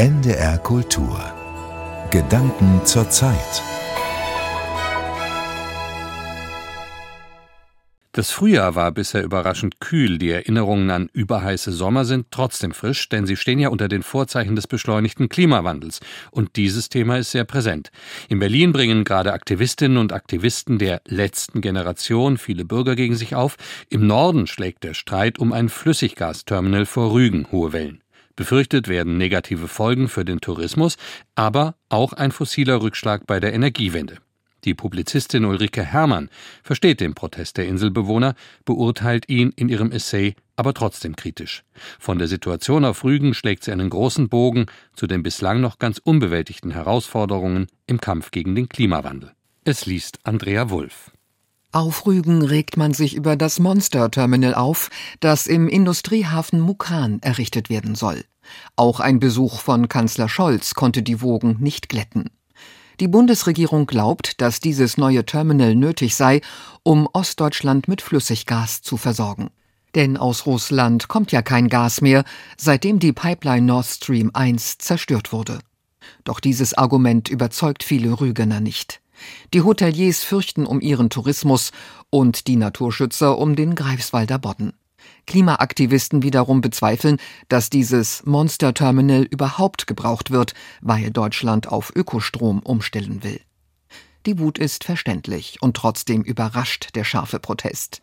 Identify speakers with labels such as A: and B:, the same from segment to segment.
A: NDR Kultur. Gedanken zur Zeit.
B: Das Frühjahr war bisher überraschend kühl. Die Erinnerungen an überheiße Sommer sind trotzdem frisch, denn sie stehen ja unter den Vorzeichen des beschleunigten Klimawandels. Und dieses Thema ist sehr präsent. In Berlin bringen gerade Aktivistinnen und Aktivisten der letzten Generation viele Bürger gegen sich auf. Im Norden schlägt der Streit um ein Flüssiggasterminal vor Rügen hohe Wellen. Befürchtet werden negative Folgen für den Tourismus, aber auch ein fossiler Rückschlag bei der Energiewende. Die Publizistin Ulrike Herrmann versteht den Protest der Inselbewohner, beurteilt ihn in ihrem Essay aber trotzdem kritisch. Von der Situation auf Rügen schlägt sie einen großen Bogen zu den bislang noch ganz unbewältigten Herausforderungen im Kampf gegen den Klimawandel. Es liest Andrea Wulff.
C: Auf Rügen regt man sich über das Monster-Terminal auf, das im Industriehafen Mukan errichtet werden soll. Auch ein Besuch von Kanzler Scholz konnte die Wogen nicht glätten. Die Bundesregierung glaubt, dass dieses neue Terminal nötig sei, um Ostdeutschland mit Flüssiggas zu versorgen. Denn aus Russland kommt ja kein Gas mehr, seitdem die Pipeline Nord Stream 1 zerstört wurde. Doch dieses Argument überzeugt viele Rügener nicht. Die Hoteliers fürchten um ihren Tourismus und die Naturschützer um den Greifswalder Bodden. Klimaaktivisten wiederum bezweifeln, dass dieses Monster-Terminal überhaupt gebraucht wird, weil Deutschland auf Ökostrom umstellen will. Die Wut ist verständlich und trotzdem überrascht der scharfe Protest.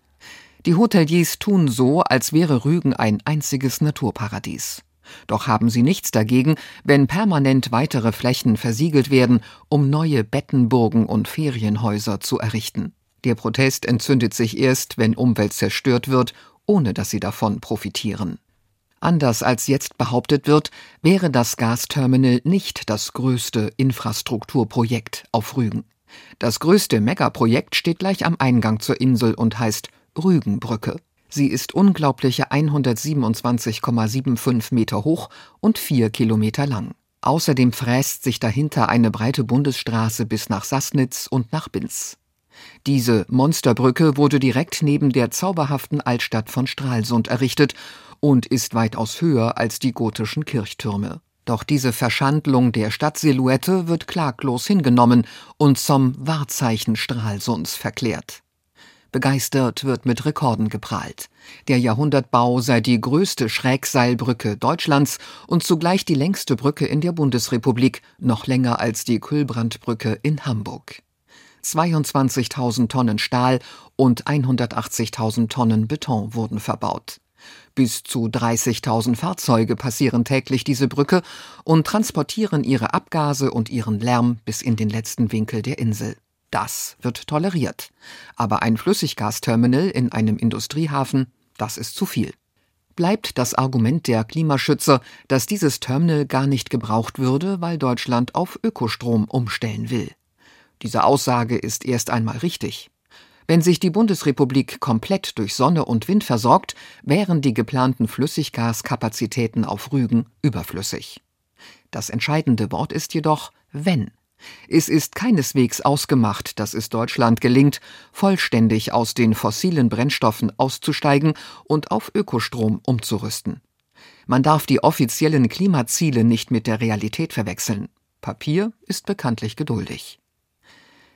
C: Die Hoteliers tun so, als wäre Rügen ein einziges Naturparadies. Doch haben sie nichts dagegen, wenn permanent weitere Flächen versiegelt werden, um neue Bettenburgen und Ferienhäuser zu errichten. Der Protest entzündet sich erst, wenn Umwelt zerstört wird ohne dass sie davon profitieren. Anders als jetzt behauptet wird, wäre das Gasterminal nicht das größte Infrastrukturprojekt auf Rügen. Das größte Megaprojekt steht gleich am Eingang zur Insel und heißt Rügenbrücke. Sie ist unglaubliche 127,75 Meter hoch und vier Kilometer lang. Außerdem fräst sich dahinter eine breite Bundesstraße bis nach Sassnitz und nach Binz. Diese Monsterbrücke wurde direkt neben der zauberhaften Altstadt von Stralsund errichtet und ist weitaus höher als die gotischen Kirchtürme. Doch diese Verschandlung der Stadtsilhouette wird klaglos hingenommen und zum Wahrzeichen Stralsunds verklärt. Begeistert wird mit Rekorden geprahlt. Der Jahrhundertbau sei die größte Schrägseilbrücke Deutschlands und zugleich die längste Brücke in der Bundesrepublik, noch länger als die Kühlbrandbrücke in Hamburg. 22.000 Tonnen Stahl und 180.000 Tonnen Beton wurden verbaut. Bis zu 30.000 Fahrzeuge passieren täglich diese Brücke und transportieren ihre Abgase und ihren Lärm bis in den letzten Winkel der Insel. Das wird toleriert. Aber ein Flüssiggasterminal in einem Industriehafen, das ist zu viel. Bleibt das Argument der Klimaschützer, dass dieses Terminal gar nicht gebraucht würde, weil Deutschland auf Ökostrom umstellen will. Diese Aussage ist erst einmal richtig. Wenn sich die Bundesrepublik komplett durch Sonne und Wind versorgt, wären die geplanten Flüssiggaskapazitäten auf Rügen überflüssig. Das entscheidende Wort ist jedoch wenn. Es ist keineswegs ausgemacht, dass es Deutschland gelingt, vollständig aus den fossilen Brennstoffen auszusteigen und auf Ökostrom umzurüsten. Man darf die offiziellen Klimaziele nicht mit der Realität verwechseln. Papier ist bekanntlich geduldig.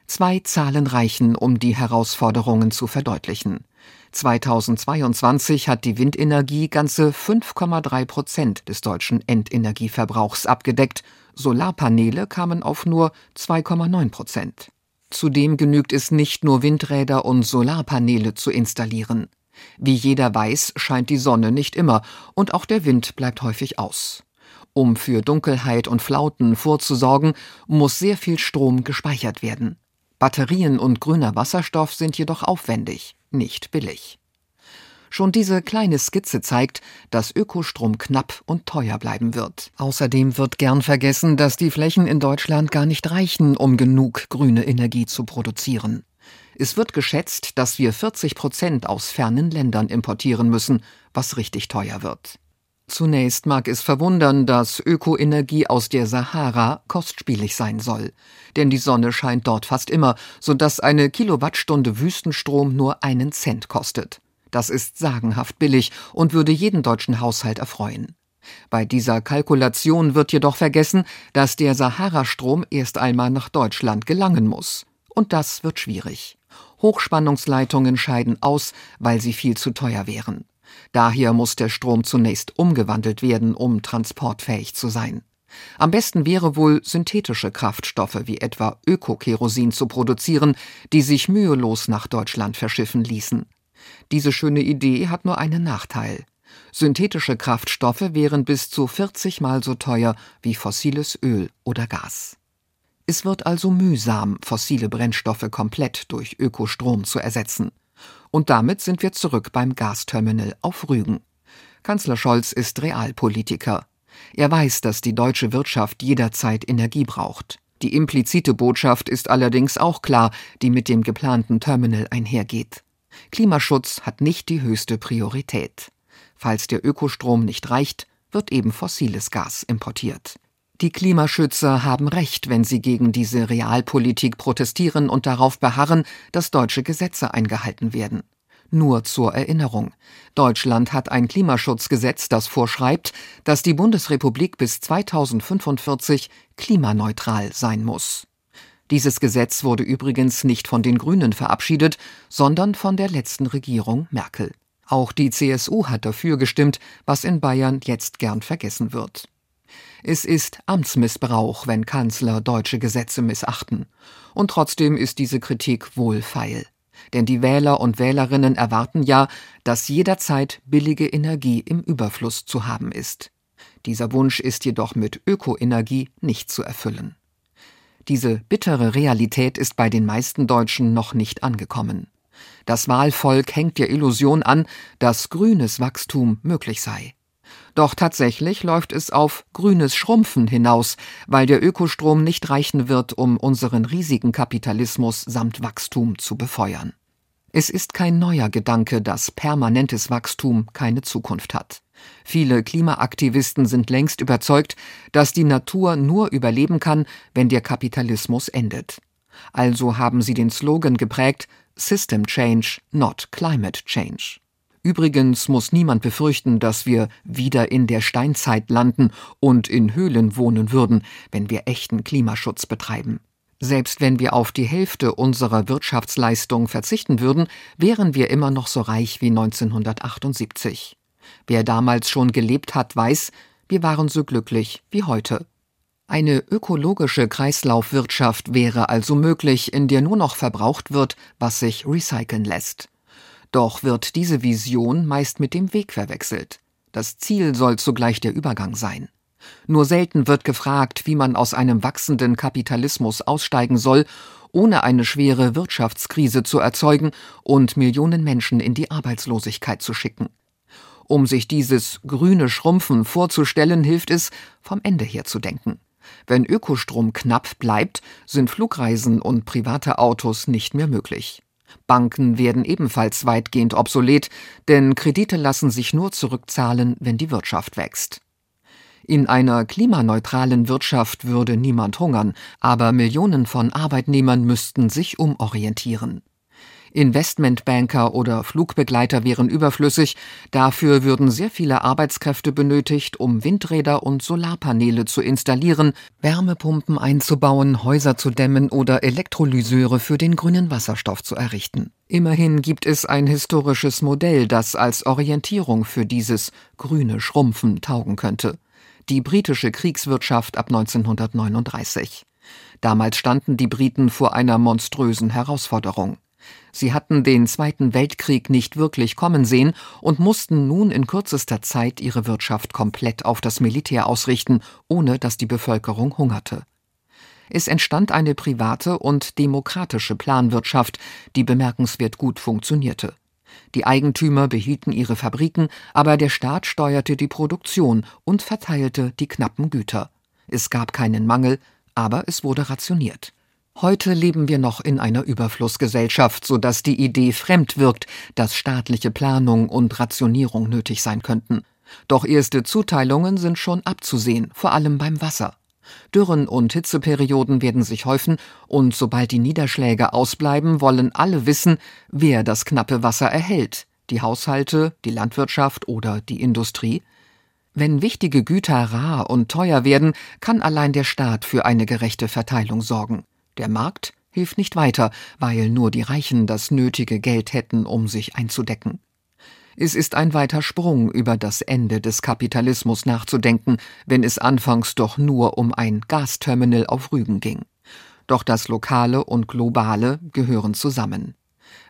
C: Zwei Zahlen reichen, um die Herausforderungen zu verdeutlichen. 2022 hat die Windenergie ganze 5,3 Prozent des deutschen Endenergieverbrauchs abgedeckt. Solarpaneele kamen auf nur 2,9 Prozent. Zudem genügt es nicht nur Windräder und Solarpaneele zu installieren. Wie jeder weiß, scheint die Sonne nicht immer und auch der Wind bleibt häufig aus. Um für Dunkelheit und Flauten vorzusorgen, muss sehr viel Strom gespeichert werden. Batterien und grüner Wasserstoff sind jedoch aufwendig, nicht billig. Schon diese kleine Skizze zeigt, dass Ökostrom knapp und teuer bleiben wird. Außerdem wird gern vergessen, dass die Flächen in Deutschland gar nicht reichen, um genug grüne Energie zu produzieren. Es wird geschätzt, dass wir 40 Prozent aus fernen Ländern importieren müssen, was richtig teuer wird. Zunächst mag es verwundern, dass Ökoenergie aus der Sahara kostspielig sein soll. Denn die Sonne scheint dort fast immer, so dass eine Kilowattstunde Wüstenstrom nur einen Cent kostet. Das ist sagenhaft billig und würde jeden deutschen Haushalt erfreuen. Bei dieser Kalkulation wird jedoch vergessen, dass der Sahara-Strom erst einmal nach Deutschland gelangen muss. Und das wird schwierig. Hochspannungsleitungen scheiden aus, weil sie viel zu teuer wären. Daher muss der Strom zunächst umgewandelt werden, um transportfähig zu sein. Am besten wäre wohl, synthetische Kraftstoffe wie etwa Ökokerosin zu produzieren, die sich mühelos nach Deutschland verschiffen ließen. Diese schöne Idee hat nur einen Nachteil. Synthetische Kraftstoffe wären bis zu 40 Mal so teuer wie fossiles Öl oder Gas. Es wird also mühsam, fossile Brennstoffe komplett durch Ökostrom zu ersetzen. Und damit sind wir zurück beim Gasterminal auf Rügen. Kanzler Scholz ist Realpolitiker. Er weiß, dass die deutsche Wirtschaft jederzeit Energie braucht. Die implizite Botschaft ist allerdings auch klar, die mit dem geplanten Terminal einhergeht. Klimaschutz hat nicht die höchste Priorität. Falls der Ökostrom nicht reicht, wird eben fossiles Gas importiert. Die Klimaschützer haben recht, wenn sie gegen diese Realpolitik protestieren und darauf beharren, dass deutsche Gesetze eingehalten werden. Nur zur Erinnerung. Deutschland hat ein Klimaschutzgesetz, das vorschreibt, dass die Bundesrepublik bis 2045 klimaneutral sein muss. Dieses Gesetz wurde übrigens nicht von den Grünen verabschiedet, sondern von der letzten Regierung Merkel. Auch die CSU hat dafür gestimmt, was in Bayern jetzt gern vergessen wird. Es ist Amtsmissbrauch, wenn Kanzler deutsche Gesetze missachten. Und trotzdem ist diese Kritik wohlfeil. Denn die Wähler und Wählerinnen erwarten ja, dass jederzeit billige Energie im Überfluss zu haben ist. Dieser Wunsch ist jedoch mit Ökoenergie nicht zu erfüllen. Diese bittere Realität ist bei den meisten Deutschen noch nicht angekommen. Das Wahlvolk hängt der Illusion an, dass grünes Wachstum möglich sei. Doch tatsächlich läuft es auf grünes Schrumpfen hinaus, weil der Ökostrom nicht reichen wird, um unseren riesigen Kapitalismus samt Wachstum zu befeuern. Es ist kein neuer Gedanke, dass permanentes Wachstum keine Zukunft hat. Viele Klimaaktivisten sind längst überzeugt, dass die Natur nur überleben kann, wenn der Kapitalismus endet. Also haben sie den Slogan geprägt System Change, not Climate Change. Übrigens muss niemand befürchten, dass wir wieder in der Steinzeit landen und in Höhlen wohnen würden, wenn wir echten Klimaschutz betreiben. Selbst wenn wir auf die Hälfte unserer Wirtschaftsleistung verzichten würden, wären wir immer noch so reich wie 1978. Wer damals schon gelebt hat, weiß, wir waren so glücklich wie heute. Eine ökologische Kreislaufwirtschaft wäre also möglich, in der nur noch verbraucht wird, was sich recyceln lässt. Doch wird diese Vision meist mit dem Weg verwechselt. Das Ziel soll zugleich der Übergang sein. Nur selten wird gefragt, wie man aus einem wachsenden Kapitalismus aussteigen soll, ohne eine schwere Wirtschaftskrise zu erzeugen und Millionen Menschen in die Arbeitslosigkeit zu schicken. Um sich dieses grüne Schrumpfen vorzustellen, hilft es, vom Ende her zu denken. Wenn Ökostrom knapp bleibt, sind Flugreisen und private Autos nicht mehr möglich. Banken werden ebenfalls weitgehend obsolet, denn Kredite lassen sich nur zurückzahlen, wenn die Wirtschaft wächst. In einer klimaneutralen Wirtschaft würde niemand hungern, aber Millionen von Arbeitnehmern müssten sich umorientieren. Investmentbanker oder Flugbegleiter wären überflüssig, dafür würden sehr viele Arbeitskräfte benötigt, um Windräder und Solarpaneele zu installieren, Wärmepumpen einzubauen, Häuser zu dämmen oder Elektrolyseure für den grünen Wasserstoff zu errichten. Immerhin gibt es ein historisches Modell, das als Orientierung für dieses grüne Schrumpfen taugen könnte. Die britische Kriegswirtschaft ab 1939. Damals standen die Briten vor einer monströsen Herausforderung. Sie hatten den Zweiten Weltkrieg nicht wirklich kommen sehen und mussten nun in kürzester Zeit ihre Wirtschaft komplett auf das Militär ausrichten, ohne dass die Bevölkerung hungerte. Es entstand eine private und demokratische Planwirtschaft, die bemerkenswert gut funktionierte. Die Eigentümer behielten ihre Fabriken, aber der Staat steuerte die Produktion und verteilte die knappen Güter. Es gab keinen Mangel, aber es wurde rationiert. Heute leben wir noch in einer Überflussgesellschaft, so dass die Idee fremd wirkt, dass staatliche Planung und Rationierung nötig sein könnten. Doch erste Zuteilungen sind schon abzusehen, vor allem beim Wasser. Dürren und Hitzeperioden werden sich häufen, und sobald die Niederschläge ausbleiben, wollen alle wissen, wer das knappe Wasser erhält die Haushalte, die Landwirtschaft oder die Industrie. Wenn wichtige Güter rar und teuer werden, kann allein der Staat für eine gerechte Verteilung sorgen. Der Markt hilft nicht weiter, weil nur die Reichen das nötige Geld hätten, um sich einzudecken. Es ist ein weiter Sprung, über das Ende des Kapitalismus nachzudenken, wenn es anfangs doch nur um ein Gasterminal auf Rügen ging. Doch das Lokale und Globale gehören zusammen.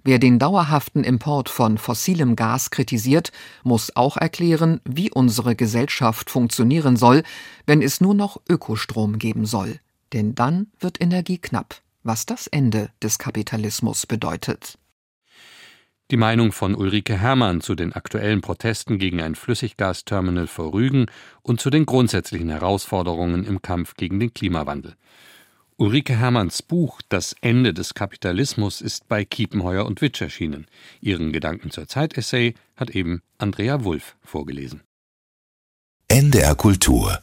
C: Wer den dauerhaften Import von fossilem Gas kritisiert, muss auch erklären, wie unsere Gesellschaft funktionieren soll, wenn es nur noch Ökostrom geben soll. Denn dann wird Energie knapp, was das Ende des Kapitalismus bedeutet.
B: Die Meinung von Ulrike Herrmann zu den aktuellen Protesten gegen ein Flüssiggasterminal vor Rügen und zu den grundsätzlichen Herausforderungen im Kampf gegen den Klimawandel. Ulrike Herrmanns Buch Das Ende des Kapitalismus ist bei Kiepenheuer und Witsch erschienen. Ihren Gedanken zur Zeit-Essay hat eben Andrea Wulff vorgelesen.
A: NDR Kultur